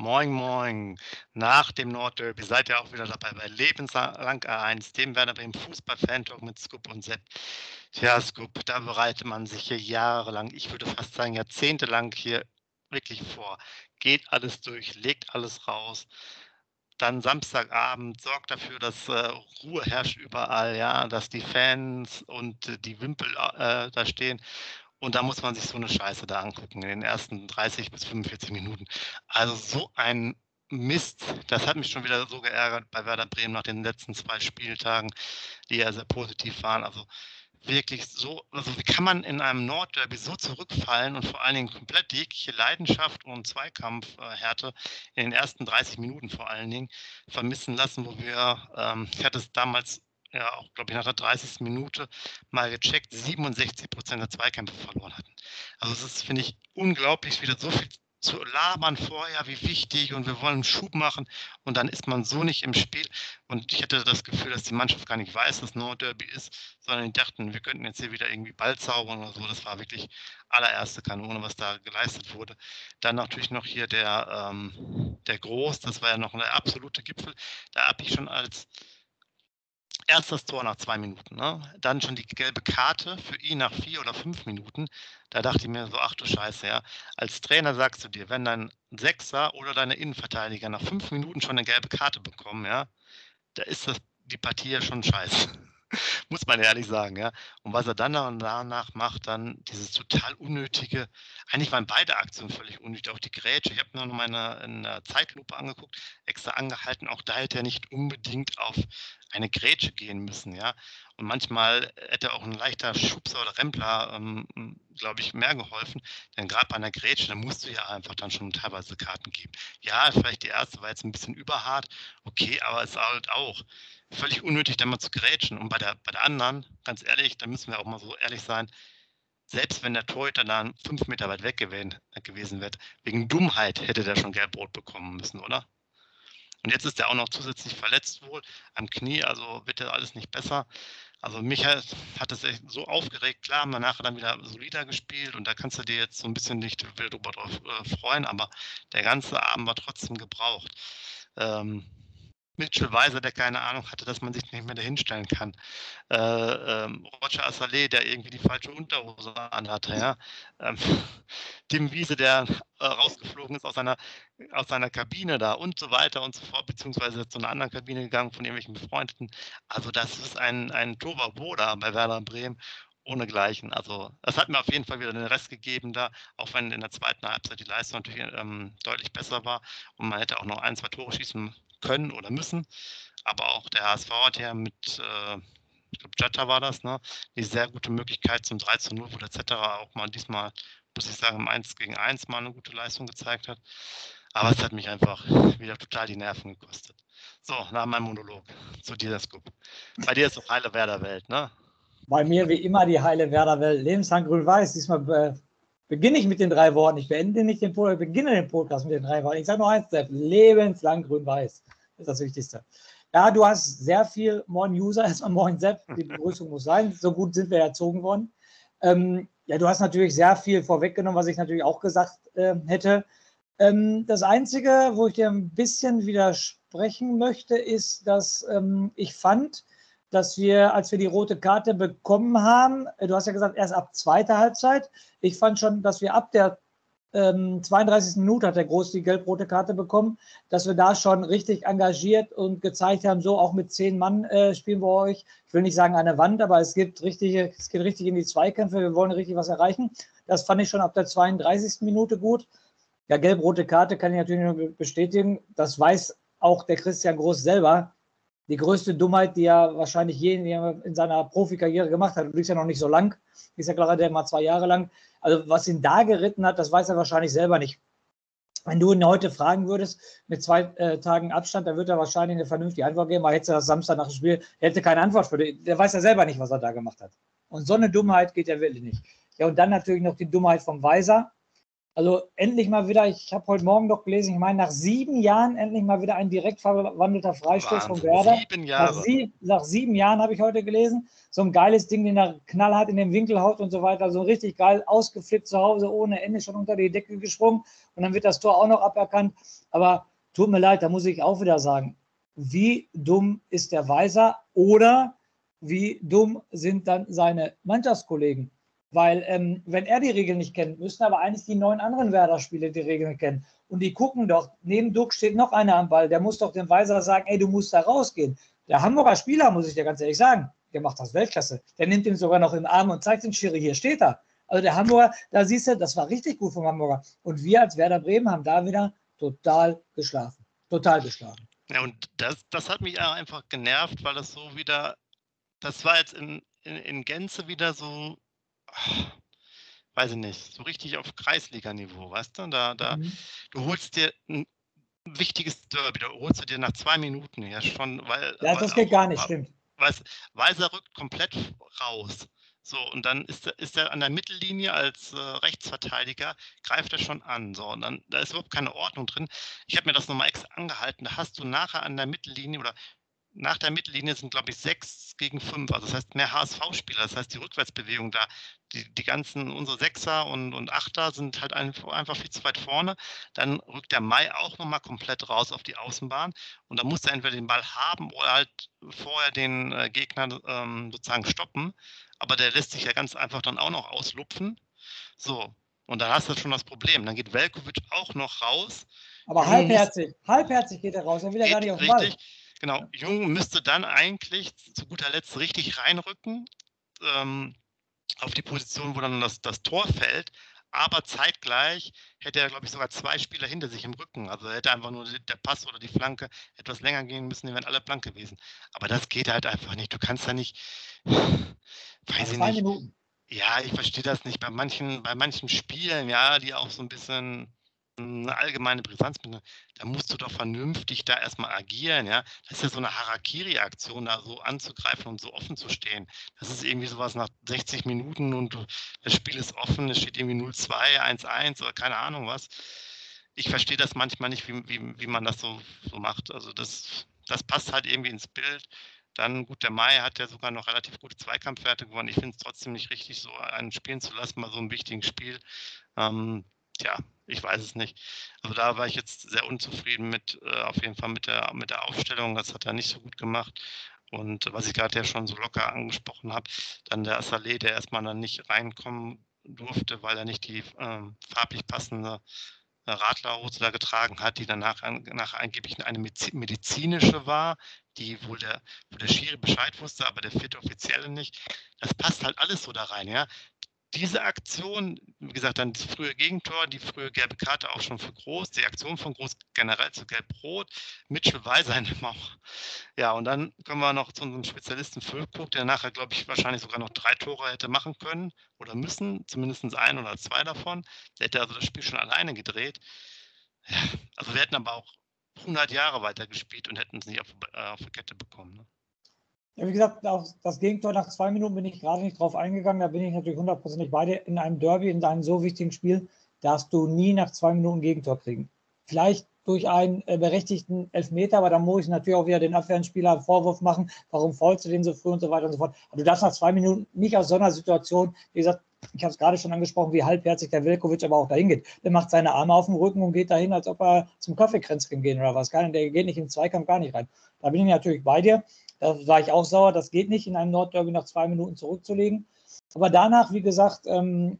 Moin, moin. Nach dem Nordderby seid ihr auch wieder dabei bei Lebenslang A1, dem Werder Bremen Fußball-Fan-Talk mit Scoop und Sepp. Tja, Scoop, da bereitet man sich hier jahrelang, ich würde fast sagen jahrzehntelang hier wirklich vor. Geht alles durch, legt alles raus. Dann Samstagabend sorgt dafür, dass äh, Ruhe herrscht überall, ja, dass die Fans und äh, die Wimpel äh, da stehen und da muss man sich so eine Scheiße da angucken in den ersten 30 bis 45 Minuten. Also so ein Mist, das hat mich schon wieder so geärgert bei Werder Bremen nach den letzten zwei Spieltagen, die ja sehr positiv waren. Also wirklich so, also wie kann man in einem Nordderby so zurückfallen und vor allen Dingen komplett jegliche Leidenschaft und Zweikampfhärte in den ersten 30 Minuten vor allen Dingen vermissen lassen, wo wir, ähm, ich hatte es damals ja auch, glaube ich, nach der 30. Minute mal gecheckt, 67 Prozent der Zweikämpfe verloren hatten. Also es ist, finde ich, unglaublich, wieder so viel zu labern vorher, wie wichtig und wir wollen einen Schub machen und dann ist man so nicht im Spiel. Und ich hatte das Gefühl, dass die Mannschaft gar nicht weiß, dass Nordderby ist, sondern die dachten, wir könnten jetzt hier wieder irgendwie Ball zaubern oder so. Das war wirklich allererste Kanone, was da geleistet wurde. Dann natürlich noch hier der, ähm, der Groß, das war ja noch der absolute Gipfel. Da habe ich schon als erstes Tor nach zwei Minuten. Ne? Dann schon die gelbe Karte für ihn nach vier oder fünf Minuten. Da dachte ich mir so, ach du Scheiße, ja. Als Trainer sagst du dir, wenn dein Sechser oder deine Innenverteidiger nach fünf Minuten schon eine gelbe Karte bekommen, ja, da ist das, die Partie ja schon scheiße. Muss man ehrlich sagen, ja. Und was er dann danach macht, dann dieses total unnötige, eigentlich waren beide Aktionen völlig unnötig, auch die Grätsche. Ich habe mir noch mal in der Zeitlupe angeguckt, extra angehalten, auch da hätte er nicht unbedingt auf eine Grätsche gehen müssen, ja. Und manchmal hätte auch ein leichter Schubser oder Rempler, ähm, glaube ich, mehr geholfen. Denn gerade bei einer Grätsche, da musst du ja einfach dann schon teilweise Karten geben. Ja, vielleicht die erste war jetzt ein bisschen überhart, okay, aber es halt auch völlig unnötig, da mal zu grätschen. Und bei der, bei der anderen, ganz ehrlich, da müssen wir auch mal so ehrlich sein, selbst wenn der Torhüter dann fünf Meter weit weg gewesen, wäre, wegen Dummheit hätte der schon gelb-rot bekommen müssen, oder? Und jetzt ist er auch noch zusätzlich verletzt wohl am Knie, also wird ja alles nicht besser. Also mich hat, hat es echt so aufgeregt. Klar, haben wir nachher dann wieder solider gespielt und da kannst du dir jetzt so ein bisschen nicht wild drüber drauf äh, freuen, aber der ganze Abend war trotzdem gebraucht. Ähm, Mitchell Weiser, der keine Ahnung hatte, dass man sich nicht mehr dahinstellen kann. Äh, ähm, Roger Assalé, der irgendwie die falsche Unterhose anhatte. Ja? Ähm, Tim Wiese, der äh, rausgeflogen ist aus seiner, aus seiner Kabine da und so weiter und so fort, beziehungsweise zu einer anderen Kabine gegangen von irgendwelchen Befreundeten. Also das ist ein, ein Tohuwabohu da bei Werder Bremen ohnegleichen. Also es hat mir auf jeden Fall wieder den Rest gegeben da, auch wenn in der zweiten Halbzeit die Leistung natürlich ähm, deutlich besser war und man hätte auch noch ein, zwei Tore schießen können oder müssen. Aber auch der HSV hat ja mit, äh, ich glaube, Jatta war das, ne, die sehr gute Möglichkeit zum 3 zu 0, wo der auch mal diesmal, muss ich sagen, im 1 gegen 1 mal eine gute Leistung gezeigt hat. Aber es hat mich einfach wieder total die Nerven gekostet. So, nach meinem Monolog zu dir, Scoop. Bei dir ist doch heile Werder-Welt, ne? Bei mir wie immer die heile Werder-Welt. Lebenslang grün-weiß. Diesmal äh, beginne ich mit den drei Worten. Ich beende nicht den Podcast, beginne den Podcast mit den drei Worten. Ich sage nur eins, lebenslang grün-weiß. Das ist das Wichtigste. Ja, du hast sehr viel Moin User. Erstmal Moin Sepp. Die Begrüßung muss sein. So gut sind wir erzogen worden. Ähm, ja, du hast natürlich sehr viel vorweggenommen, was ich natürlich auch gesagt äh, hätte. Ähm, das Einzige, wo ich dir ein bisschen widersprechen möchte, ist, dass ähm, ich fand, dass wir, als wir die rote Karte bekommen haben, äh, du hast ja gesagt, erst ab zweiter Halbzeit. Ich fand schon, dass wir ab der ähm, 32. Minute hat der Groß die gelb-rote Karte bekommen, dass wir da schon richtig engagiert und gezeigt haben, so auch mit zehn Mann äh, spielen wir euch. Ich will nicht sagen der Wand, aber es gibt richtige, es geht richtig in die Zweikämpfe, wir wollen richtig was erreichen. Das fand ich schon ab der 32. Minute gut. Ja, gelb-rote Karte kann ich natürlich nur bestätigen. Das weiß auch der Christian Groß selber die größte Dummheit, die er wahrscheinlich je in seiner Profikarriere gemacht hat. Du bist ja noch nicht so lang, ist ja gerade mal zwei Jahre lang. Also was ihn da geritten hat, das weiß er wahrscheinlich selber nicht. Wenn du ihn heute fragen würdest, mit zwei äh, Tagen Abstand, dann wird er wahrscheinlich eine vernünftige Antwort geben. Aber hätte er das Samstag nach dem Spiel, hätte keine Antwort für den. Der weiß ja selber nicht, was er da gemacht hat. Und so eine Dummheit geht ja wirklich nicht. Ja, und dann natürlich noch die Dummheit vom Weiser. Also endlich mal wieder, ich habe heute Morgen noch gelesen, ich meine, nach sieben Jahren endlich mal wieder ein direkt verwandelter Freistoß von Werder. Sieben Jahre. Nach, sie, nach sieben Jahren habe ich heute gelesen. So ein geiles Ding, den er knallhart in den Winkel haut und so weiter. So richtig geil ausgeflippt zu Hause, ohne Ende schon unter die Decke gesprungen. Und dann wird das Tor auch noch aberkannt. Aber tut mir leid, da muss ich auch wieder sagen, wie dumm ist der Weiser oder wie dumm sind dann seine Mannschaftskollegen? Weil, ähm, wenn er die Regeln nicht kennt, müssen aber eigentlich die neun anderen Werder-Spieler die Regeln kennen. Und die gucken doch, neben Duck steht noch einer am Ball, der muss doch dem Weiser sagen, ey, du musst da rausgehen. Der Hamburger Spieler, muss ich dir ganz ehrlich sagen, der macht das Weltklasse. Der nimmt ihn sogar noch im Arm und zeigt den Schiri, hier steht er. Also der Hamburger, da siehst du, das war richtig gut vom Hamburger. Und wir als Werder Bremen haben da wieder total geschlafen. Total geschlafen. Ja, und das, das hat mich einfach genervt, weil das so wieder, das war jetzt in, in, in Gänze wieder so, weiß ich nicht, so richtig auf Kreisliga-Niveau, weißt du? Da, da, mhm. du holst dir ein wichtiges Derby, da holst du dir nach zwei Minuten ja schon, weil. Ja, das geht auch, gar nicht, stimmt. Weißt, Weiser rückt komplett raus. So, und dann ist er, ist er an der Mittellinie als äh, Rechtsverteidiger, greift er schon an. So, und dann da ist überhaupt keine Ordnung drin. Ich habe mir das nochmal extra angehalten. Da hast du nachher an der Mittellinie oder nach der Mittellinie sind, glaube ich, sechs gegen fünf. Also das heißt mehr HSV-Spieler. Das heißt, die Rückwärtsbewegung da, die, die ganzen, unsere Sechser und, und Achter sind halt einfach viel zu weit vorne. Dann rückt der Mai auch nochmal komplett raus auf die Außenbahn. Und dann muss er entweder den Ball haben oder halt vorher den äh, Gegner ähm, sozusagen stoppen. Aber der lässt sich ja ganz einfach dann auch noch auslupfen. So, und dann hast du schon das Problem. Dann geht Velkovic auch noch raus. Aber halbherzig, halbherzig geht er raus. Er will ja gar nicht auf den Ball. Genau, Jung müsste dann eigentlich zu guter Letzt richtig reinrücken ähm, auf die Position, wo dann das, das Tor fällt. Aber zeitgleich hätte er, glaube ich, sogar zwei Spieler hinter sich im Rücken. Also hätte einfach nur der Pass oder die Flanke etwas länger gehen müssen, die wären alle blank gewesen. Aber das geht halt einfach nicht. Du kannst da nicht, weiß ich nicht. Minuten. Ja, ich verstehe das nicht. Bei manchen, bei manchen Spielen, ja, die auch so ein bisschen eine allgemeine Brisanz, da musst du doch vernünftig da erstmal agieren, ja. Das ist ja so eine Harakiri-Aktion, da so anzugreifen und so offen zu stehen. Das ist irgendwie sowas nach 60 Minuten und das Spiel ist offen, es steht irgendwie 0-2, 1-1 oder keine Ahnung was. Ich verstehe das manchmal nicht, wie, wie, wie man das so, so macht. Also das, das passt halt irgendwie ins Bild. Dann, gut, der Mai hat ja sogar noch relativ gute Zweikampfwerte gewonnen. Ich finde es trotzdem nicht richtig, so einen spielen zu lassen bei so einem wichtigen Spiel. Ähm, ja, ich weiß es nicht. Also da war ich jetzt sehr unzufrieden mit, äh, auf jeden Fall mit der, mit der Aufstellung. Das hat er nicht so gut gemacht. Und was ich gerade ja schon so locker angesprochen habe, dann der Assalé, der erstmal dann nicht reinkommen durfte, weil er nicht die äh, farblich passende äh, Radlerhose da getragen hat, die danach nach angeblich eine medizinische war, die wohl der, wo der Schiri Bescheid wusste, aber der vierte Offizielle nicht. Das passt halt alles so da rein, ja diese Aktion, wie gesagt, dann das frühe Gegentor, die frühe gelbe Karte auch schon für Groß, die Aktion von Groß generell zu Gelb-Rot, Mitchell Weiser in dem auch. Ja, und dann kommen wir noch zu unserem Spezialisten Füllkrug, der nachher, glaube ich, wahrscheinlich sogar noch drei Tore hätte machen können oder müssen, zumindest ein oder zwei davon. Der hätte also das Spiel schon alleine gedreht. Ja, also wir hätten aber auch 100 Jahre weiter gespielt und hätten es nicht auf, äh, auf die Kette bekommen. Ne? Ja, wie gesagt, auf das Gegentor nach zwei Minuten bin ich gerade nicht drauf eingegangen. Da bin ich natürlich hundertprozentig bei dir. In einem Derby, in einem so wichtigen Spiel, darfst du nie nach zwei Minuten Gegentor kriegen. Vielleicht durch einen äh, berechtigten Elfmeter, aber dann muss ich natürlich auch wieder den Abwehrspieler einen Vorwurf machen, warum faulst du den so früh und so weiter und so fort. Aber du darfst nach zwei Minuten nicht aus so einer Situation, wie gesagt, ich habe es gerade schon angesprochen, wie halbherzig der Velkovic aber auch dahin geht. Der macht seine Arme auf dem Rücken und geht dahin, als ob er zum Kaffeekränzchen gehen oder was. Der geht nicht im Zweikampf gar nicht rein. Da bin ich natürlich bei dir. Da war ich auch sauer. Das geht nicht, in einem Nordderby nach zwei Minuten zurückzulegen. Aber danach, wie gesagt, ähm,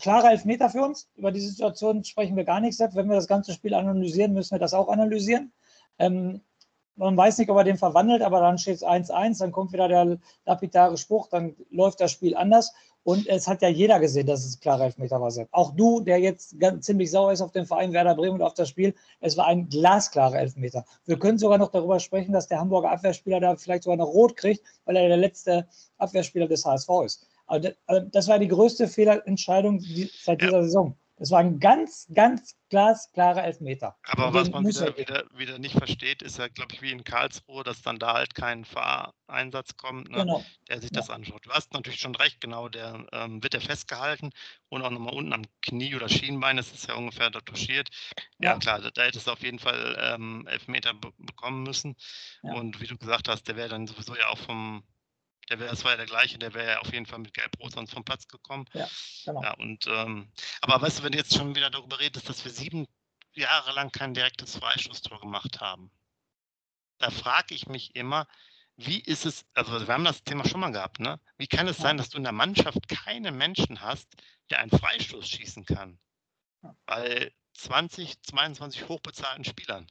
klarer Elfmeter für uns. Über die Situation sprechen wir gar nichts. Wenn wir das ganze Spiel analysieren, müssen wir das auch analysieren. Ähm, man weiß nicht, ob er den verwandelt, aber dann steht es 1-1, dann kommt wieder der lapidare Spruch, dann läuft das Spiel anders. Und es hat ja jeder gesehen, dass es ein klarer Elfmeter war. Auch du, der jetzt ganz, ziemlich sauer ist auf den Verein Werder Bremen und auf das Spiel, es war ein glasklarer Elfmeter. Wir können sogar noch darüber sprechen, dass der Hamburger Abwehrspieler da vielleicht sogar noch rot kriegt, weil er der letzte Abwehrspieler des HSV ist. Aber das, also das war die größte Fehlentscheidung seit dieser Saison. Das war ein ganz, ganz glasklarer Elfmeter. Aber was man wieder, wieder, wieder, nicht versteht, ist ja, glaube ich, wie in Karlsruhe, dass dann da halt kein Fahreinsatz kommt, ne, genau. der sich ja. das anschaut. Du hast natürlich schon recht, genau, der ähm, wird ja festgehalten und auch nochmal unten am Knie oder Schienbein, das ist ja ungefähr da touchiert. Ja, ja klar, da, da hättest du auf jeden Fall ähm, Elfmeter bekommen müssen. Ja. Und wie du gesagt hast, der wäre dann sowieso ja auch vom der wäre, das war ja der gleiche, der wäre ja auf jeden Fall mit Gelb-Rot sonst vom Platz gekommen. Ja, genau. Ja, und, ähm, aber weißt du, wenn du jetzt schon wieder darüber redest, dass wir sieben Jahre lang kein direktes Freistoßtor gemacht haben, da frage ich mich immer, wie ist es, also wir haben das Thema schon mal gehabt, ne? Wie kann es sein, dass du in der Mannschaft keinen Menschen hast, der einen Freistoß schießen kann? Bei 20, 22 hochbezahlten Spielern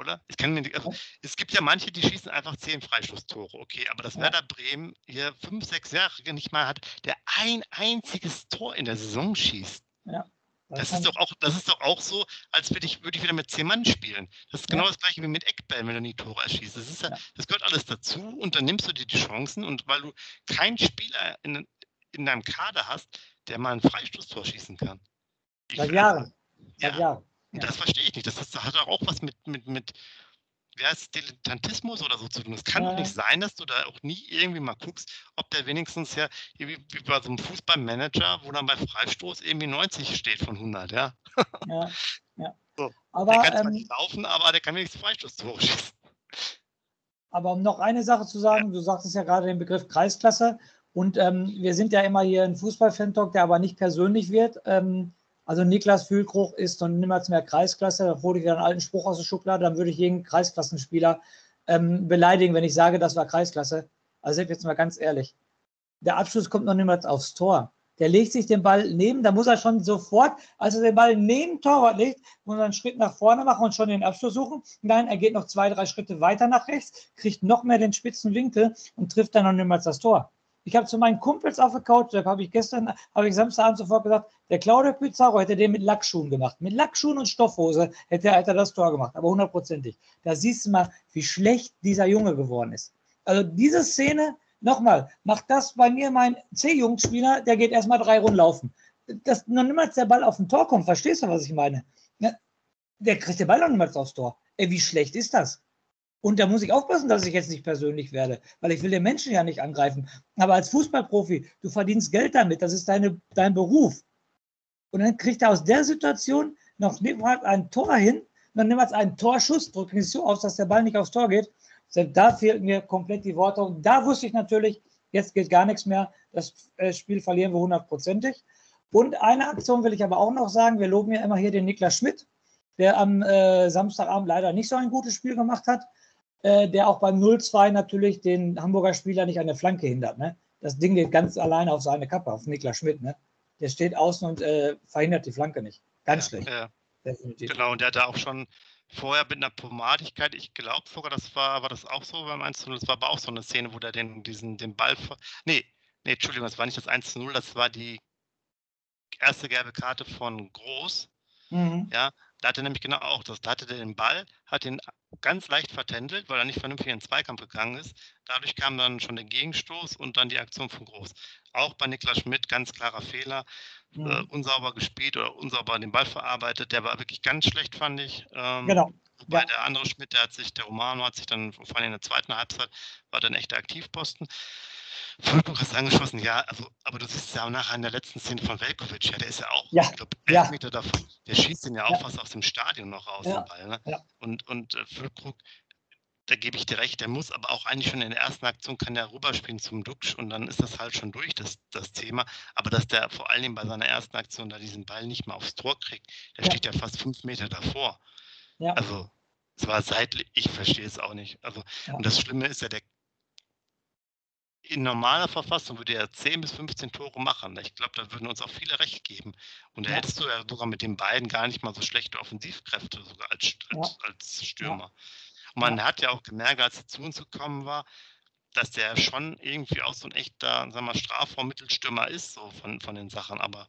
oder? Ich kann mir also, es gibt ja manche, die schießen einfach zehn Freistoßtore, okay, aber das ja. Werder Bremen hier fünf, sechs Jahre nicht mal hat, der ein einziges Tor in der Saison schießt. Ja. Das, ist doch auch, das ist doch auch so, als würde ich, würde ich wieder mit zehn Mann spielen. Das ist genau ja. das gleiche wie mit Eckbällen, wenn du die Tore erschießt. Das, ist ja, ja. das gehört alles dazu und dann nimmst du dir die Chancen und weil du keinen Spieler in, in deinem Kader hast, der mal ein Freistoßtor schießen kann. Seit Jahren. Seit Jahren. Ja. Das verstehe ich nicht. Das, das hat auch was mit, mit, mit wie heißt Dilettantismus oder so zu tun. Es kann doch nicht sein, dass du da auch nie irgendwie mal guckst, ob der wenigstens ja, wie, wie bei so einem Fußballmanager, wo dann bei Freistoß irgendwie 90 steht von 100, ja. Ja, ja. So. Aber, der kann zwar ähm, nicht laufen, aber der kann wenigstens Freistoßtore schießen. Aber um noch eine Sache zu sagen, ja. du sagtest ja gerade den Begriff Kreisklasse und ähm, wir sind ja immer hier ein Fußball-Fan-Talk, der aber nicht persönlich wird. Ähm, also Niklas Fühlkruch ist und niemals mehr Kreisklasse. Da hole ich wieder einen alten Spruch aus der Schublade. Dann würde ich jeden Kreisklassenspieler ähm, beleidigen, wenn ich sage, das war Kreisklasse. Also jetzt mal ganz ehrlich. Der Abschluss kommt noch niemals aufs Tor. Der legt sich den Ball neben, da muss er schon sofort, als er den Ball neben Torwart legt, muss er einen Schritt nach vorne machen und schon den Abschluss suchen. Nein, er geht noch zwei, drei Schritte weiter nach rechts, kriegt noch mehr den spitzen Winkel und trifft dann noch niemals das Tor. Ich habe zu meinen Kumpels auf der Couch, da habe ich gestern, habe ich Samstagabend sofort gesagt, der Claudio Pizarro hätte den mit Lackschuhen gemacht. Mit Lackschuhen und Stoffhose hätte er, hätte er das Tor gemacht, aber hundertprozentig. Da siehst du mal, wie schlecht dieser Junge geworden ist. Also diese Szene, nochmal, macht das bei mir mein C-Jugendspieler, der geht erstmal drei Runden laufen. Dass noch niemals der Ball auf ein Tor kommt, verstehst du, was ich meine? Der kriegt den Ball noch niemals aufs Tor. Ey, wie schlecht ist das? Und da muss ich aufpassen, dass ich jetzt nicht persönlich werde, weil ich will den Menschen ja nicht angreifen. Aber als Fußballprofi, du verdienst Geld damit, das ist deine, dein Beruf. Und dann kriegt er aus der Situation noch ein Tor hin, dann nimmt er einen Torschuss, drückt nicht so aus, dass der Ball nicht aufs Tor geht. Da fehlten mir komplett die Worte. Und da wusste ich natürlich, jetzt geht gar nichts mehr. Das äh, Spiel verlieren wir hundertprozentig. Und eine Aktion will ich aber auch noch sagen. Wir loben ja immer hier den Niklas Schmidt, der am äh, Samstagabend leider nicht so ein gutes Spiel gemacht hat äh, der auch beim 0-2 natürlich den Hamburger Spieler nicht an der Flanke hindert. Ne? Das Ding geht ganz alleine auf seine Kappe, auf Niklas Schmidt. Ne? Der steht außen und äh, verhindert die Flanke nicht. Ganz schlecht. Ja, Definitiv. Genau, und der hatte auch schon vorher mit einer Pomadigkeit, ich glaube sogar, das war, war das auch so beim 1 0, das war aber auch so eine Szene, wo der den, diesen, den Ball. Nee, nee, Entschuldigung, das war nicht das 1 0, das war die erste gelbe Karte von Groß. Mhm. Ja, da hatte er nämlich genau auch das. Da hatte er den Ball, hat ihn ganz leicht vertändelt, weil er nicht vernünftig in den Zweikampf gegangen ist. Dadurch kam dann schon der Gegenstoß und dann die Aktion von Groß. Auch bei Niklas Schmidt ganz klarer Fehler. Mhm. Äh, unsauber gespielt oder unsauber den Ball verarbeitet. Der war wirklich ganz schlecht, fand ich. Ähm, genau. Wobei ja. der andere Schmidt, der hat sich, der Romano hat sich dann vor allem in der zweiten Halbzeit, war dann echter Aktivposten. Füllkrug hast angeschossen, ja, also, aber du siehst ja auch nachher in der letzten Szene von Velkovic, ja, der ist ja auch, ja. ich glaube, elf ja. Meter davon, der schießt den ja auch ja. fast aus dem Stadion noch raus, ja. Ball. Ne? Und, und äh, Füllkrug, da gebe ich dir recht, der muss aber auch eigentlich schon in der ersten Aktion kann der rüberspielen zum Duxch und dann ist das halt schon durch, das, das Thema. Aber dass der vor allen Dingen bei seiner ersten Aktion da diesen Ball nicht mal aufs Tor kriegt, der steht ja fast fünf Meter davor. Ja. Also, es war seitlich, ich verstehe es auch nicht. Also, und das Schlimme ist ja, der in normaler Verfassung würde er 10 bis 15 Tore machen. Ich glaube, da würden uns auch viele recht geben. Und da ja. hättest du ja sogar mit den beiden gar nicht mal so schlechte Offensivkräfte, sogar als, als, ja. als Stürmer. Ja. Und man hat ja auch gemerkt, als er zu uns gekommen war, dass der schon irgendwie auch so ein echter, sagen wir, Strafraummittelstürmer ist, so von, von den Sachen. Aber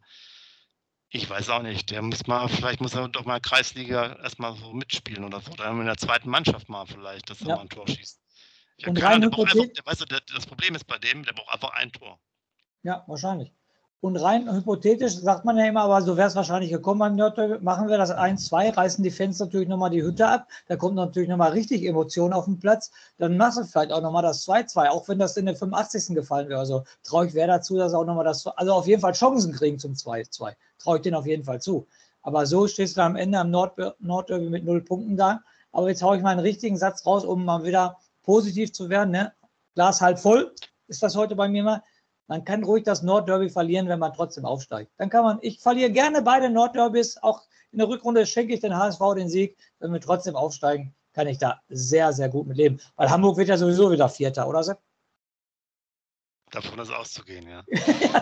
ich weiß auch nicht. Der muss mal, vielleicht muss er doch mal Kreisliga erstmal so mitspielen oder so. Oder in der zweiten Mannschaft mal vielleicht, dass er mal ein Tor schießt. Ich und rein einfach, weißt du, das Problem ist bei dem, der braucht einfach ein Tor. Ja, wahrscheinlich. Und rein hypothetisch sagt man ja immer, aber so wäre es wahrscheinlich gekommen beim Nordderby. Machen wir das 1-2, reißen die Fans natürlich nochmal die Hütte ab. Da kommt natürlich nochmal richtig Emotion auf den Platz. Dann machst du vielleicht auch nochmal das 2-2, auch wenn das in der 85. gefallen wäre. Also traue ich wer dazu, dass auch nochmal das, also auf jeden Fall Chancen kriegen zum 2-2. Traue ich denen auf jeden Fall zu. Aber so stehst du am Ende am Nord Nordderby mit null Punkten da. Aber jetzt haue ich mal einen richtigen Satz raus, um mal wieder positiv zu werden. Ne? Glas halb voll ist das heute bei mir mal. Man kann ruhig das Nordderby verlieren, wenn man trotzdem aufsteigt. Dann kann man, ich verliere gerne beide Nordderbys. Auch in der Rückrunde schenke ich den HSV den Sieg. Wenn wir trotzdem aufsteigen, kann ich da sehr, sehr gut mit leben. Weil Hamburg wird ja sowieso wieder Vierter, oder Sepp? Davon ist auszugehen, ja. ja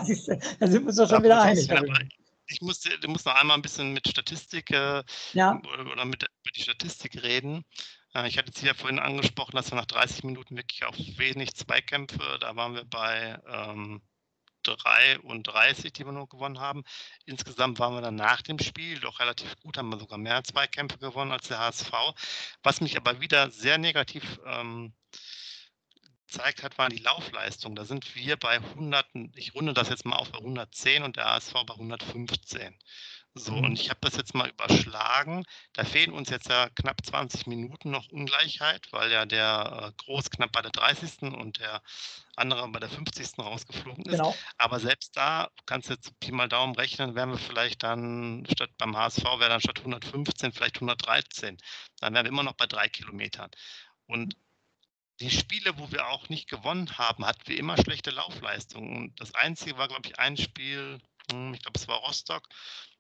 da sind wir uns doch schon wieder einig. Ich muss, du musst noch einmal ein bisschen mit Statistik äh, ja. oder mit, mit die Statistik reden. Äh, ich hatte es ja vorhin angesprochen, dass wir nach 30 Minuten wirklich auch wenig Zweikämpfe, da waren wir bei ähm, 33, die wir nur gewonnen haben. Insgesamt waren wir dann nach dem Spiel doch relativ gut, haben wir sogar mehr Zweikämpfe gewonnen als der HSV. Was mich aber wieder sehr negativ ähm, gezeigt hat, waren die Laufleistungen. Da sind wir bei 100, ich runde das jetzt mal auf bei 110 und der HSV bei 115. So, und mhm. ich habe das jetzt mal überschlagen. Da fehlen uns jetzt ja knapp 20 Minuten noch Ungleichheit, weil ja der äh, Groß knapp bei der 30. und der andere bei der 50. rausgeflogen ist. Genau. Aber selbst da kannst du jetzt Pi mal Daumen rechnen, wären wir vielleicht dann statt beim HSV wäre dann statt 115 vielleicht 113. Dann wären wir immer noch bei drei Kilometern. Und die Spiele, wo wir auch nicht gewonnen haben, hatten wir immer schlechte Laufleistungen. Und das einzige war, glaube ich, ein Spiel, ich glaube, es war Rostock,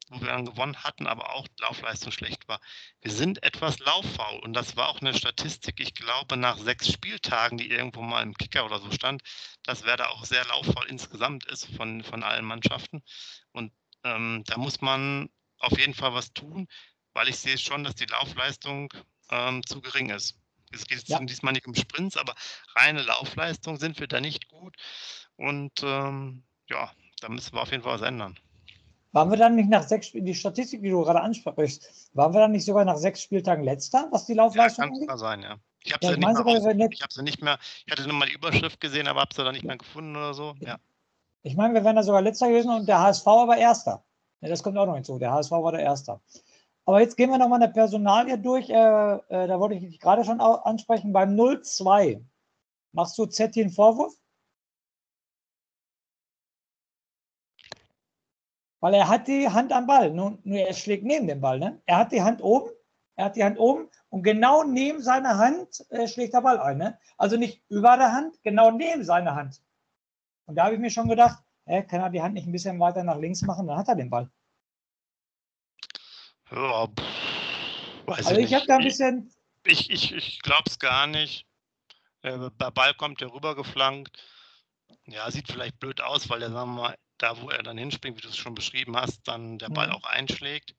wo wir dann gewonnen hatten, aber auch Laufleistung schlecht war. Wir sind etwas lauffaul und das war auch eine Statistik, ich glaube, nach sechs Spieltagen, die irgendwo mal im Kicker oder so stand, dass Werder auch sehr lauffaul insgesamt ist von, von allen Mannschaften. Und ähm, da muss man auf jeden Fall was tun, weil ich sehe schon, dass die Laufleistung ähm, zu gering ist. Es geht ja. diesmal nicht um Sprints, aber reine Laufleistung sind wir da nicht gut. Und ähm, ja, da müssen wir auf jeden Fall was ändern. Waren wir dann nicht nach sechs Spielen, die Statistik, die du gerade ansprichst, waren wir dann nicht sogar nach sechs Spieltagen letzter, was die Laufleistung ja, kann sein, ja. Ich habe ja, sie, hab sie nicht mehr, ich hatte nur mal die Überschrift gesehen, aber habe sie dann nicht mehr gefunden oder so. Ja. Ich meine, wir wären da sogar letzter gewesen und der HSV war erster. Ja, das kommt auch noch hinzu. Der HSV war der Erster. Aber jetzt gehen wir nochmal eine Personalie durch. Äh, äh, da wollte ich dich gerade schon ansprechen. Beim 0-2. Machst du Zetti einen Vorwurf? Weil er hat die Hand am Ball. Nun, nur er schlägt neben dem Ball. Ne? Er hat die Hand oben. Er hat die Hand oben und genau neben seiner Hand äh, schlägt der Ball ein. Ne? Also nicht über der Hand, genau neben seiner Hand. Und da habe ich mir schon gedacht, äh, kann er die Hand nicht ein bisschen weiter nach links machen, dann hat er den Ball. Ja, weiß also ich, ich habe da ein bisschen. Ich, ich, ich glaube es gar nicht. Äh, der Ball kommt ja rübergeflankt. Ja, sieht vielleicht blöd aus, weil er, sagen wir mal, da wo er dann hinspringt, wie du es schon beschrieben hast, dann der Ball mhm. auch einschlägt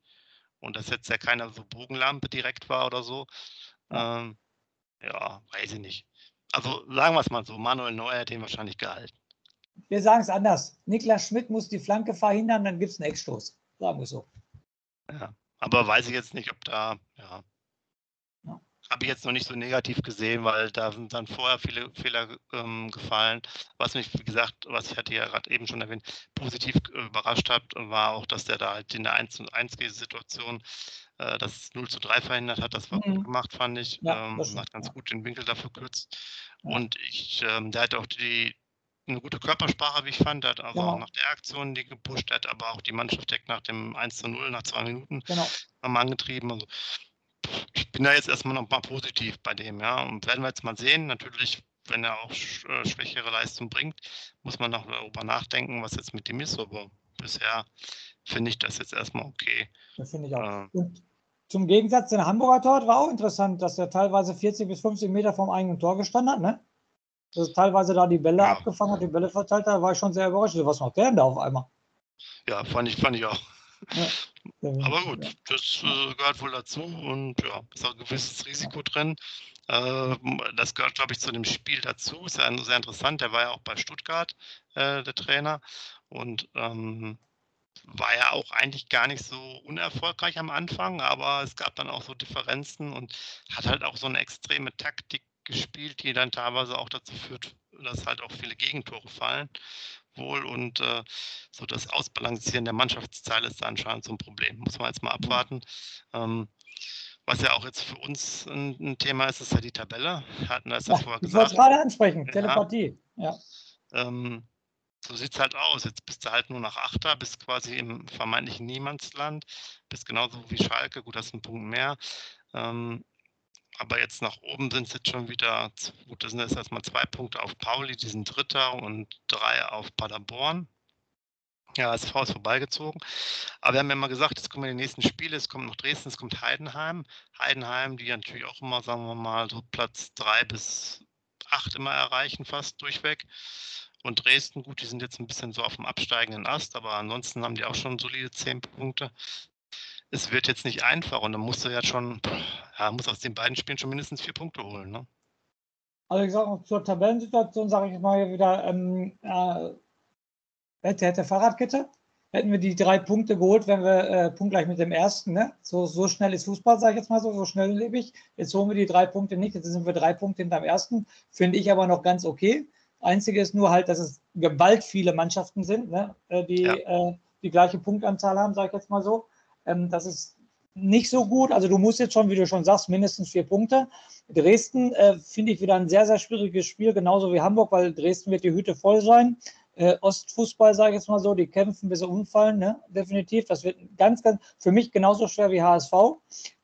und dass jetzt ja keiner so Bogenlampe direkt war oder so. Ja, ähm, ja weiß ich nicht. Also sagen wir es mal so, Manuel Neuer hat ihn wahrscheinlich gehalten. Wir sagen es anders. Niklas Schmidt muss die Flanke verhindern, dann gibt es einen Eckstoß. Sagen wir so. Ja, aber weiß ich jetzt nicht, ob da, ja, habe ich jetzt noch nicht so negativ gesehen, weil da sind dann vorher viele Fehler ähm, gefallen. Was mich, wie gesagt, was ich hatte ja gerade eben schon erwähnt, positiv äh, überrascht hat, war auch, dass der da halt in der 1 zu 1 Situation äh, das 0 zu 3 verhindert hat. Das war mhm. gut gemacht, fand ich. Ja, ähm, hat ganz gut den Winkel dafür verkürzt. Ja. Und ich, ähm, der hat auch die, eine gute Körpersprache, wie ich fand. Der hat also genau. auch nach der Aktion die gepusht, hat aber auch die Mannschaft direkt nach dem 1 zu 0, nach zwei Minuten genau. angetrieben. Also ich bin da jetzt erstmal noch mal positiv bei dem, ja. Und werden wir jetzt mal sehen. Natürlich, wenn er auch äh, schwächere Leistung bringt, muss man noch darüber nachdenken, was jetzt mit dem ist. Aber bisher finde ich das jetzt erstmal okay. Das finde ich auch. Äh, Und zum Gegensatz, der Hamburger Tor war auch interessant, dass er teilweise 40 bis 50 Meter vom eigenen Tor gestanden hat, ne? Dass er teilweise da die Bälle ja. abgefangen hat, die Bälle verteilt hat, war ich schon sehr überrascht. Was macht der denn da auf einmal? Ja, fand ich, fand ich auch. Ja. Aber gut, das äh, gehört wohl dazu und ja, ist auch ein gewisses Risiko drin. Äh, das gehört, glaube ich, zu dem Spiel dazu. Ist ja sehr interessant. Der war ja auch bei Stuttgart, äh, der Trainer. Und ähm, war ja auch eigentlich gar nicht so unerfolgreich am Anfang, aber es gab dann auch so Differenzen und hat halt auch so eine extreme Taktik gespielt, die dann teilweise auch dazu führt, dass halt auch viele Gegentore fallen. Wohl und äh, so das Ausbalancieren der Mannschaftsteile ist da anscheinend so ein Problem. Muss man jetzt mal mhm. abwarten. Ähm, was ja auch jetzt für uns ein, ein, Thema ist, ist ja die Tabelle. Hatten das ja, ja vorher gesagt. Ich wollte gerade ansprechen, Telepathie. Ja. Ähm, so sieht es halt aus. Jetzt bist du halt nur nach Achter, bist quasi im vermeintlichen Niemandsland, bist genauso wie Schalke, gut, hast einen Punkt mehr. Ähm, aber jetzt nach oben sind es jetzt schon wieder, gut, das sind jetzt erstmal zwei Punkte auf Pauli, die sind Dritter und drei auf Paderborn. Ja, SV ist vorbeigezogen. Aber wir haben ja mal gesagt, jetzt kommen die nächsten Spiele, es kommt noch Dresden, es kommt Heidenheim. Heidenheim, die natürlich auch immer, sagen wir mal, so Platz drei bis acht immer erreichen, fast durchweg. Und Dresden, gut, die sind jetzt ein bisschen so auf dem absteigenden Ast, aber ansonsten haben die auch schon solide zehn Punkte. Es wird jetzt nicht einfach und dann musst du ja schon, ja, muss aus den beiden Spielen schon mindestens vier Punkte holen. Ne? Also ich sage noch zur Tabellensituation, sage ich mal wieder, ähm, äh, hätte, hätte Fahrradkette. Hätten wir die drei Punkte geholt, wären wir äh, punktgleich mit dem ersten. Ne? So, so schnell ist Fußball, sage ich jetzt mal so, so schnell lebe ich. Jetzt holen wir die drei Punkte nicht, jetzt sind wir drei Punkte hinterm ersten. Finde ich aber noch ganz okay. Einzige ist nur halt, dass es gewalt viele Mannschaften sind, ne? Äh, die ja. äh, die gleiche Punktanzahl haben, sage ich jetzt mal so. Ähm, das ist nicht so gut. Also du musst jetzt schon, wie du schon sagst, mindestens vier Punkte. Dresden äh, finde ich wieder ein sehr, sehr schwieriges Spiel, genauso wie Hamburg, weil Dresden wird die Hüte voll sein äh, Ostfußball, sage ich jetzt mal so, die kämpfen bis sie umfallen, ne? definitiv. Das wird ganz, ganz, für mich genauso schwer wie HSV.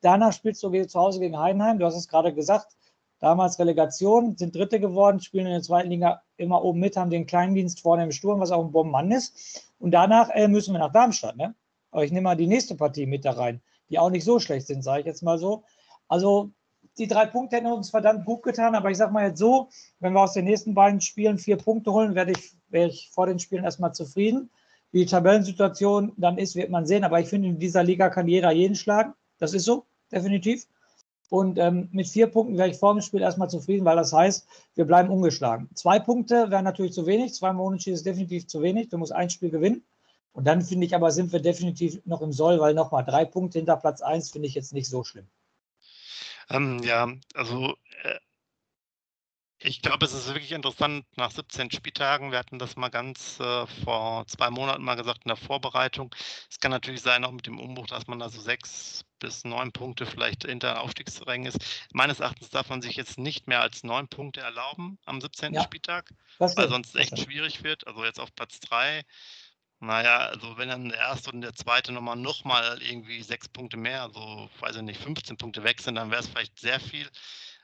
Danach spielst du zu Hause gegen Heidenheim, du hast es gerade gesagt, damals Relegation, sind Dritte geworden, spielen in der zweiten Liga immer oben mit, haben den Kleindienst vorne im Sturm, was auch ein Bombenmann ist. Und danach äh, müssen wir nach Darmstadt. Ne? Aber ich nehme mal die nächste Partie mit da rein, die auch nicht so schlecht sind, sage ich jetzt mal so. Also die drei Punkte hätten uns verdammt gut getan, aber ich sage mal jetzt so, wenn wir aus den nächsten beiden Spielen vier Punkte holen, werde ich, wäre ich vor den Spielen erstmal zufrieden. Wie die Tabellensituation dann ist, wird man sehen, aber ich finde, in dieser Liga kann jeder jeden schlagen. Das ist so, definitiv. Und ähm, mit vier Punkten wäre ich vor dem Spiel erstmal zufrieden, weil das heißt, wir bleiben ungeschlagen. Zwei Punkte wären natürlich zu wenig, zweimal Unentschieden ist definitiv zu wenig. Du musst ein Spiel gewinnen. Und dann finde ich aber, sind wir definitiv noch im Soll, weil nochmal drei Punkte hinter Platz eins finde ich jetzt nicht so schlimm. Ähm, ja, also äh, ich glaube, es ist wirklich interessant nach 17 Spieltagen. Wir hatten das mal ganz äh, vor zwei Monaten mal gesagt in der Vorbereitung. Es kann natürlich sein, auch mit dem Umbruch, dass man da so sechs bis neun Punkte vielleicht hinter Aufstiegsrängen ist. Meines Erachtens darf man sich jetzt nicht mehr als neun Punkte erlauben am 17. Ja, Spieltag, weil sonst echt schwierig wird. Also jetzt auf Platz drei naja, also wenn dann der erste und der zweite nochmal nochmal irgendwie sechs Punkte mehr, also weiß ich nicht, 15 Punkte weg sind, dann wäre es vielleicht sehr viel.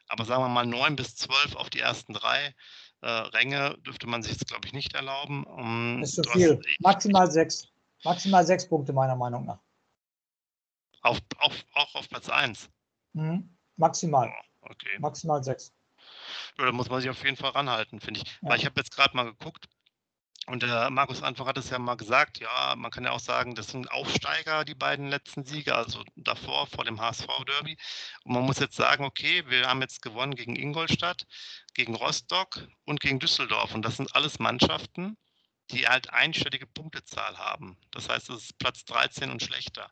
Aber sagen wir mal neun bis zwölf auf die ersten drei äh, Ränge dürfte man sich jetzt, glaube ich, nicht erlauben. Um, ist zu viel. Maximal sechs. Maximal sechs Punkte meiner Meinung nach. Auf, auf, auch auf Platz 1? Mhm. Maximal. Oh, okay. Maximal sechs. Ja, da muss man sich auf jeden Fall ranhalten, finde ich. Ja. Weil ich habe jetzt gerade mal geguckt, und der Markus Anfang hat es ja mal gesagt, ja, man kann ja auch sagen, das sind Aufsteiger, die beiden letzten Siege, also davor, vor dem HSV-Derby. Und man muss jetzt sagen, okay, wir haben jetzt gewonnen gegen Ingolstadt, gegen Rostock und gegen Düsseldorf. Und das sind alles Mannschaften, die halt einstellige Punktezahl haben. Das heißt, es ist Platz 13 und schlechter.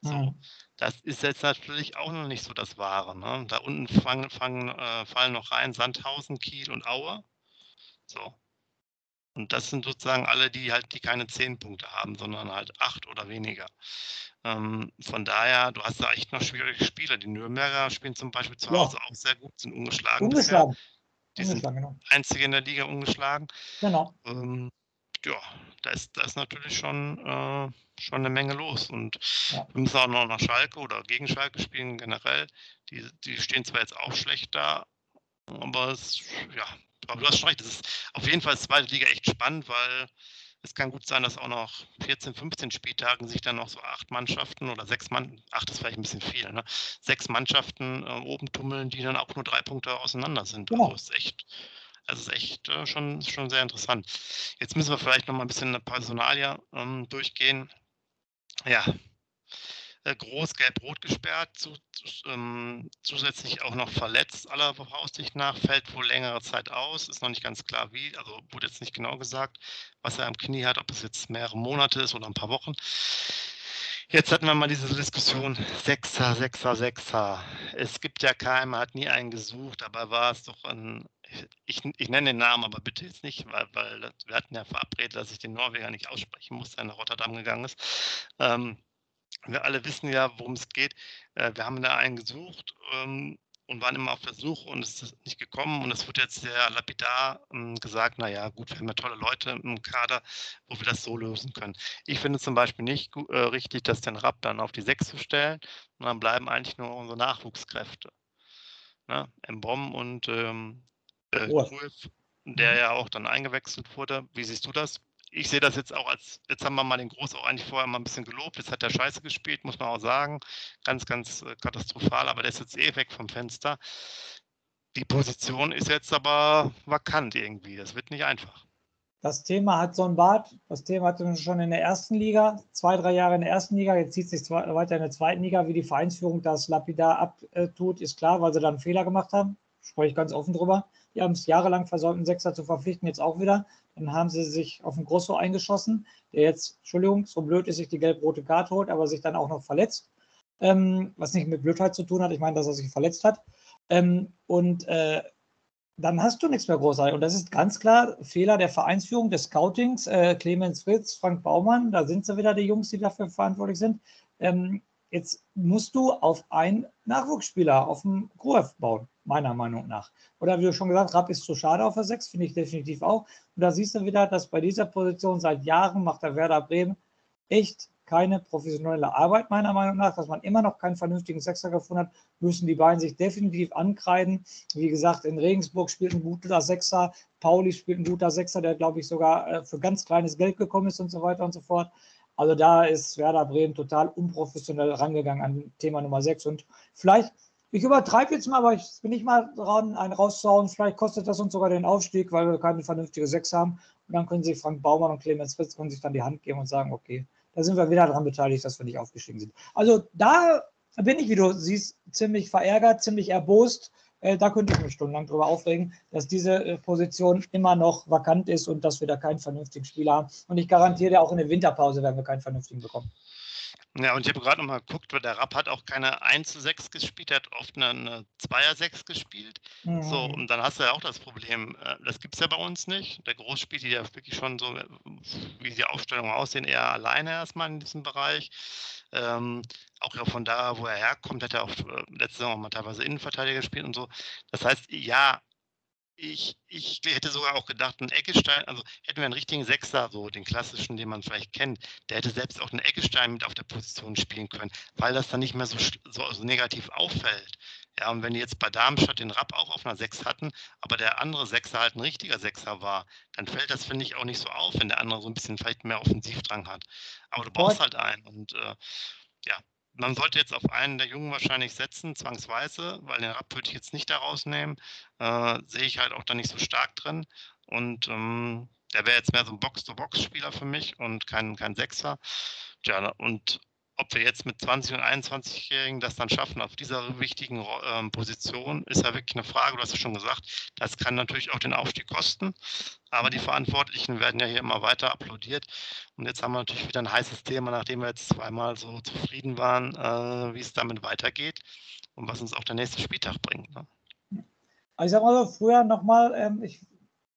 So, mhm. Das ist jetzt natürlich auch noch nicht so das Wahre. Ne? Da unten fangen, fangen, äh, fallen noch rein Sandhausen, Kiel und Aue. So, und das sind sozusagen alle, die halt, die keine zehn Punkte haben, sondern halt acht oder weniger. Ähm, von daher, du hast da echt noch schwierige Spieler. Die Nürnberger spielen zum Beispiel zu Hause ja. auch sehr gut, sind ungeschlagen. Ungeschlagen. Die sind genau. einzige in der Liga ungeschlagen. Genau. Ähm, ja, da ist, da ist natürlich schon, äh, schon eine Menge los. Und ja. wir müssen auch noch nach Schalke oder gegen Schalke spielen generell. Die, die stehen zwar jetzt auch schlecht da, aber es, ja, aber du hast schon recht, das ist auf jeden Fall zweite Liga echt spannend, weil es kann gut sein, dass auch noch 14, 15 Spieltagen sich dann noch so acht Mannschaften oder sechs Mann, acht ist vielleicht ein bisschen viel, ne? sechs Mannschaften äh, oben tummeln, die dann auch nur drei Punkte auseinander sind. Genau. Also ist echt, also ist echt äh, schon, schon sehr interessant. Jetzt müssen wir vielleicht noch mal ein bisschen eine Personalia ähm, durchgehen. Ja, äh, groß gelb-rot gesperrt, zu, ähm, zusätzlich auch noch verletzt, aller Voraussicht nach, fällt wohl längere Zeit aus, ist noch nicht ganz klar wie, also wurde jetzt nicht genau gesagt, was er am Knie hat, ob es jetzt mehrere Monate ist oder ein paar Wochen. Jetzt hatten wir mal diese Diskussion, Sechser, Sechser, Sechser. Es gibt ja keinen, man hat nie einen gesucht, aber war es doch ein ich, ich nenne den Namen, aber bitte jetzt nicht, weil, weil wir hatten ja verabredet, dass ich den Norweger nicht aussprechen muss, der nach Rotterdam gegangen ist. Ähm, wir alle wissen ja, worum es geht. Äh, wir haben da einen gesucht ähm, und waren immer auf der Suche und es ist nicht gekommen. Und es wird jetzt sehr lapidar ähm, gesagt, naja, gut, wir haben ja tolle Leute im Kader, wo wir das so lösen können. Ich finde zum Beispiel nicht äh, richtig, dass den Rapp dann auf die 6 zu stellen und dann bleiben eigentlich nur unsere Nachwuchskräfte. Ne? Mbom und ähm, äh, Cruyff, der mhm. ja auch dann eingewechselt wurde. Wie siehst du das? Ich sehe das jetzt auch als, jetzt haben wir mal den Groß auch eigentlich vorher mal ein bisschen gelobt, jetzt hat er scheiße gespielt, muss man auch sagen. Ganz, ganz äh, katastrophal, aber der ist jetzt eh weg vom Fenster. Die Position ist jetzt aber vakant irgendwie, das wird nicht einfach. Das Thema hat so ein Bad, das Thema hatten wir schon in der ersten Liga, zwei, drei Jahre in der ersten Liga, jetzt zieht sich weiter in der zweiten Liga, wie die Vereinsführung das lapidar abtut, ist klar, weil sie dann einen Fehler gemacht haben, spreche ich ganz offen drüber. Die haben es jahrelang versäumt, einen Sechser zu verpflichten, jetzt auch wieder. Dann haben sie sich auf den Grosso eingeschossen, der jetzt, Entschuldigung, so blöd ist, sich die gelb-rote Karte holt, aber sich dann auch noch verletzt. Ähm, was nicht mit Blödheit zu tun hat. Ich meine, dass er sich verletzt hat. Ähm, und äh, dann hast du nichts mehr großartig. Und das ist ganz klar Fehler der Vereinsführung, des Scoutings. Äh, Clemens Fritz, Frank Baumann, da sind sie wieder die Jungs, die dafür verantwortlich sind. Ähm, jetzt musst du auf einen Nachwuchsspieler, auf dem Gruev bauen meiner Meinung nach. Oder wie du schon gesagt hast, Rapp ist zu schade auf der 6, finde ich definitiv auch. Und da siehst du wieder, dass bei dieser Position seit Jahren macht der Werder Bremen echt keine professionelle Arbeit, meiner Meinung nach, dass man immer noch keinen vernünftigen Sechser gefunden hat, müssen die beiden sich definitiv ankreiden. Wie gesagt, in Regensburg spielt ein guter Sechser, Pauli spielt ein guter Sechser, der, glaube ich, sogar äh, für ganz kleines Geld gekommen ist und so weiter und so fort. Also da ist Werder Bremen total unprofessionell rangegangen an Thema Nummer 6. Und vielleicht ich übertreibe jetzt mal, aber ich bin nicht mal dran, einen rauszuhauen. Vielleicht kostet das uns sogar den Aufstieg, weil wir keine vernünftige Sechs haben. Und dann können sich Frank Baumann und Clemens Fritz können sich dann die Hand geben und sagen, okay, da sind wir wieder daran beteiligt, dass wir nicht aufgestiegen sind. Also da bin ich, wie du siehst, ziemlich verärgert, ziemlich erbost. Äh, da könnte ich mich stundenlang drüber aufregen, dass diese äh, Position immer noch vakant ist und dass wir da keinen vernünftigen Spieler haben. Und ich garantiere dir, auch in der Winterpause werden wir keinen vernünftigen bekommen. Ja, und ich habe gerade nochmal geguckt, weil der Rapp hat auch keine 1 zu 6 gespielt, der hat oft eine, eine 2er 6 gespielt. Mhm. So, und dann hast du ja auch das Problem, äh, das gibt es ja bei uns nicht. Der Groß spielt ja wirklich schon so, wie die Aufstellungen aussehen, eher alleine erstmal in diesem Bereich. Ähm, auch ja von da, wo er herkommt, hat er auch äh, letzte Saison auch mal teilweise Innenverteidiger gespielt und so. Das heißt, ja, ich, ich hätte sogar auch gedacht, ein Eckestein, also hätten wir einen richtigen Sechser, so den klassischen, den man vielleicht kennt, der hätte selbst auch einen Eckestein mit auf der Position spielen können, weil das dann nicht mehr so, so, so negativ auffällt. Ja, und wenn die jetzt bei Darmstadt den Rapp auch auf einer Sechs hatten, aber der andere Sechser halt ein richtiger Sechser war, dann fällt das, finde ich, auch nicht so auf, wenn der andere so ein bisschen vielleicht mehr Offensivdrang hat. Aber du brauchst halt einen und äh, ja, man sollte jetzt auf einen der Jungen wahrscheinlich setzen, zwangsweise, weil den Rapp würde ich jetzt nicht da rausnehmen. Äh, sehe ich halt auch da nicht so stark drin. Und ähm, der wäre jetzt mehr so ein Box-to-Box-Spieler für mich und kein, kein Sechser. Ja, und ob wir jetzt mit 20- und 21-Jährigen das dann schaffen auf dieser wichtigen ähm, Position, ist ja wirklich eine Frage. Du hast ja schon gesagt, das kann natürlich auch den Aufstieg kosten. Aber die Verantwortlichen werden ja hier immer weiter applaudiert. Und jetzt haben wir natürlich wieder ein heißes Thema, nachdem wir jetzt zweimal so zufrieden waren, äh, wie es damit weitergeht und was uns auch der nächste Spieltag bringt. Ne? Also ich sag mal so, früher nochmal, ähm, ich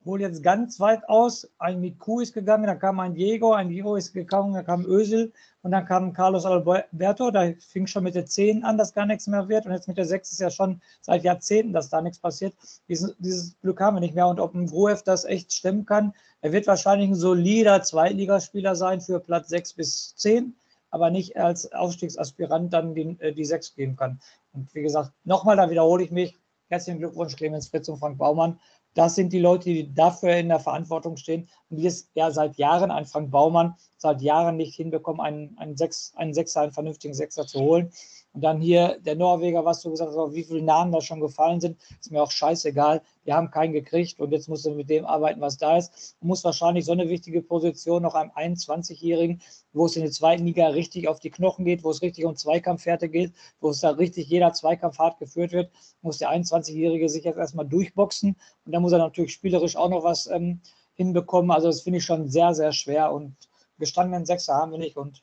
hole jetzt ganz weit aus. Ein Miku ist gegangen, dann kam ein Diego, ein Diego ist gekommen, dann kam Ösel und dann kam Carlos Alberto. Da fing schon mit der 10 an, dass gar nichts mehr wird. Und jetzt mit der 6 ist ja schon seit Jahrzehnten, dass da nichts passiert. Dieses, dieses Glück haben wir nicht mehr. Und ob ein Gruev das echt stemmen kann, er wird wahrscheinlich ein solider Zweitligaspieler sein für Platz 6 bis 10 aber nicht als Aufstiegsaspirant dann die, äh, die 6 geben kann. Und wie gesagt, nochmal, da wiederhole ich mich. Herzlichen Glückwunsch, Clemens Fritz und Frank Baumann. Das sind die Leute, die dafür in der Verantwortung stehen und die es ja seit Jahren, ein Frank Baumann, seit Jahren nicht hinbekommen, einen, einen, Sechs, einen Sechser, einen vernünftigen Sechser zu holen. Und dann hier der Norweger, was du gesagt hast, wie viele Namen da schon gefallen sind, ist mir auch scheißegal. Wir haben keinen gekriegt und jetzt musst du mit dem arbeiten, was da ist. Du musst wahrscheinlich so eine wichtige Position noch einem 21-Jährigen, wo es in der zweiten Liga richtig auf die Knochen geht, wo es richtig um Zweikampfwerte geht, wo es da richtig jeder Zweikampf hart geführt wird, muss der 21-Jährige sich jetzt erstmal durchboxen und dann muss er natürlich spielerisch auch noch was ähm, hinbekommen. Also das finde ich schon sehr, sehr schwer und gestandenen Sechser haben wir nicht und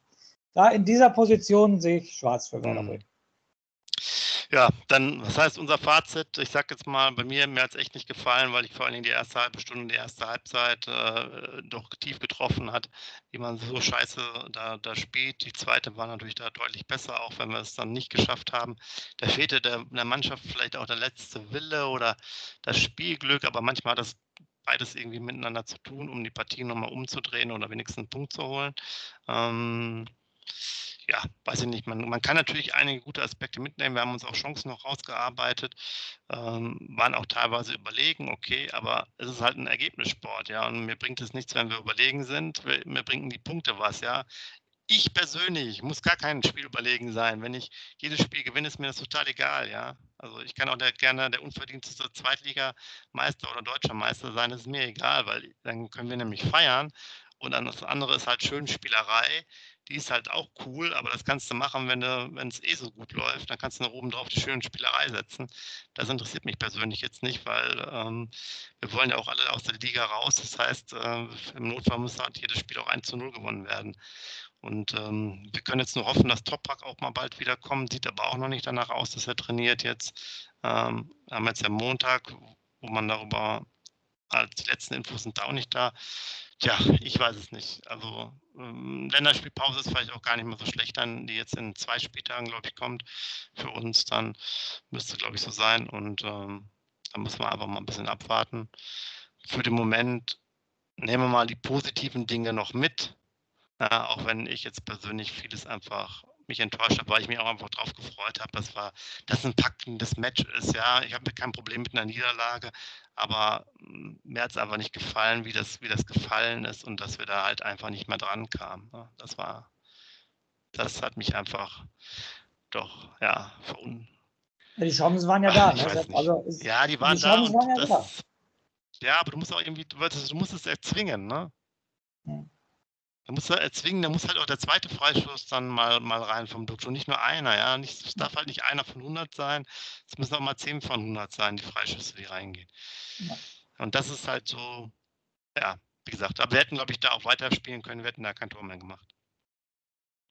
da in dieser Position sehe ich schwarz für Werder Bremen. Ja, dann, was heißt unser Fazit? Ich sag jetzt mal, bei mir, mir hat es echt nicht gefallen, weil ich vor allen Dingen die erste halbe Stunde, die erste Halbzeit äh, doch tief getroffen hat, wie man so scheiße da, da spielt. Die zweite war natürlich da deutlich besser, auch wenn wir es dann nicht geschafft haben. Da fehlte der, der Mannschaft vielleicht auch der letzte Wille oder das Spielglück, aber manchmal hat das beides irgendwie miteinander zu tun, um die Partie nochmal umzudrehen oder wenigstens einen Punkt zu holen. Ähm, ja, weiß ich nicht, man, man kann natürlich einige gute Aspekte mitnehmen. Wir haben uns auch Chancen noch rausgearbeitet, ähm, waren auch teilweise überlegen, okay, aber es ist halt ein Ergebnissport, ja, und mir bringt es nichts, wenn wir überlegen sind, mir bringen die Punkte was, ja. Ich persönlich muss gar kein Spiel überlegen sein. Wenn ich jedes Spiel gewinne, ist mir das total egal, ja. Also ich kann auch der, gerne der unverdienteste Zweitligameister oder deutscher Meister sein, das ist mir egal, weil dann können wir nämlich feiern. Und das andere ist halt schön Spielerei die ist halt auch cool, aber das kannst du machen, wenn es eh so gut läuft. Dann kannst du noch oben drauf die schöne Spielerei setzen. Das interessiert mich persönlich jetzt nicht, weil ähm, wir wollen ja auch alle aus der Liga raus. Das heißt, äh, im Notfall muss halt jedes Spiel auch 1 zu 0 gewonnen werden. Und ähm, wir können jetzt nur hoffen, dass Toprak auch mal bald wiederkommt. Sieht aber auch noch nicht danach aus, dass er trainiert jetzt. Ähm, haben jetzt ja Montag, wo man darüber, die letzten Infos sind da auch nicht da. Tja, ich weiß es nicht. Also ähm, Länderspielpause ist vielleicht auch gar nicht mehr so schlecht, dann die jetzt in zwei Spieltagen, glaube ich, kommt für uns. Dann müsste, glaube ich, so sein. Und ähm, da muss man einfach mal ein bisschen abwarten. Für den Moment nehmen wir mal die positiven Dinge noch mit. Ja, auch wenn ich jetzt persönlich vieles einfach mich enttäuscht habe, weil ich mich auch einfach darauf gefreut habe, dass, wir, dass ein packendes Match ist. Ja, ich habe kein Problem mit einer Niederlage, aber hm, mir hat es einfach nicht gefallen, wie das, wie das gefallen ist und dass wir da halt einfach nicht mehr dran kamen. Ne? Das war, das hat mich einfach doch, ja, verun. Die Chancen waren ja da. Ne? Also, ja, die waren die da. Waren ja, das, ja, aber du musst auch irgendwie, du, du musst es erzwingen, ne? Hm. Da muss er erzwingen, da muss halt auch der zweite Freischuss dann mal, mal rein vom Duxch nicht nur einer, ja. Nicht, es darf halt nicht einer von 100 sein, es müssen auch mal 10 von 100 sein, die Freischüsse, die reingehen. Ja. Und das ist halt so, ja, wie gesagt, aber wir hätten, glaube ich, da auch weiter spielen können, wir hätten da kein Tor mehr gemacht.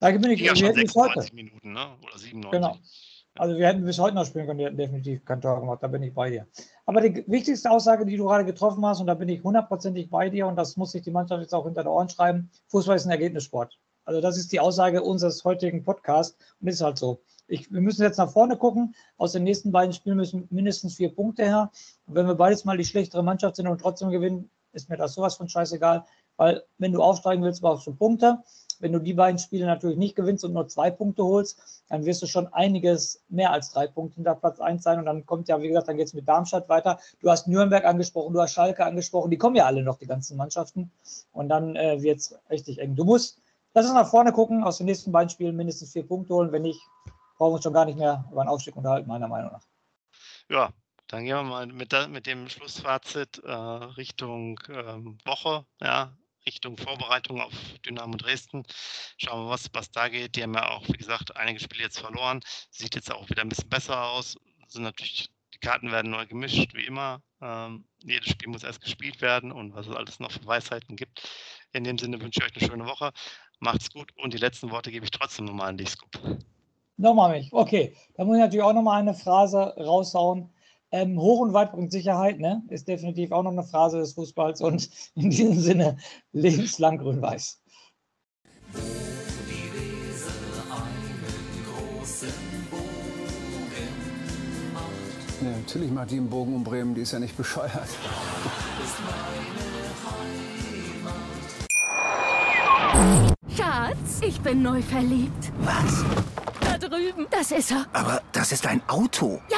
Da bin ich, ja schon 96 Minuten, ne? oder 97. Genau. Also wir hätten bis heute noch spielen können, die hätten definitiv kein Tor gemacht, da bin ich bei dir. Aber die wichtigste Aussage, die du gerade getroffen hast, und da bin ich hundertprozentig bei dir, und das muss sich die Mannschaft jetzt auch hinter den Ohren schreiben, Fußball ist ein Ergebnissport. Also das ist die Aussage unseres heutigen Podcasts und ist halt so. Ich, wir müssen jetzt nach vorne gucken. Aus den nächsten beiden Spielen müssen mindestens vier Punkte her. Und wenn wir beides mal die schlechtere Mannschaft sind und trotzdem gewinnen, ist mir das sowas von scheißegal. Weil wenn du aufsteigen willst, brauchst du Punkte. Wenn du die beiden Spiele natürlich nicht gewinnst und nur zwei Punkte holst, dann wirst du schon einiges mehr als drei Punkte hinter Platz 1 sein. Und dann kommt ja, wie gesagt, dann geht es mit Darmstadt weiter. Du hast Nürnberg angesprochen, du hast Schalke angesprochen, die kommen ja alle noch, die ganzen Mannschaften. Und dann äh, wird es richtig eng. Du musst, lass uns nach vorne gucken, aus den nächsten beiden Spielen mindestens vier Punkte holen. Wenn nicht, brauchen wir uns schon gar nicht mehr über einen Aufstieg unterhalten, meiner Meinung nach. Ja, dann gehen wir mal mit, mit dem Schlussfazit äh, Richtung ähm, Woche. Ja, Richtung Vorbereitung auf Dynamo Dresden. Schauen wir, was, was da geht. Die haben ja auch, wie gesagt, einige Spiele jetzt verloren. Sieht jetzt auch wieder ein bisschen besser aus. Sind natürlich, die Karten werden neu gemischt, wie immer. Ähm, jedes Spiel muss erst gespielt werden und was es alles noch für Weisheiten gibt. In dem Sinne wünsche ich euch eine schöne Woche. Macht's gut und die letzten Worte gebe ich trotzdem nochmal an dich, Scoop. Nochmal mich. Okay, da muss ich natürlich auch nochmal eine Phrase raushauen. Ähm, Hoch- und Weitpunkt-Sicherheit ne, ist definitiv auch noch eine Phrase des Fußballs und in diesem Sinne lebenslang grün-weiß. Ja, natürlich macht die einen Bogen um Bremen, die ist ja nicht bescheuert. Schatz, ich bin neu verliebt. Was? Da drüben. Das ist er. Aber das ist ein Auto. Ja,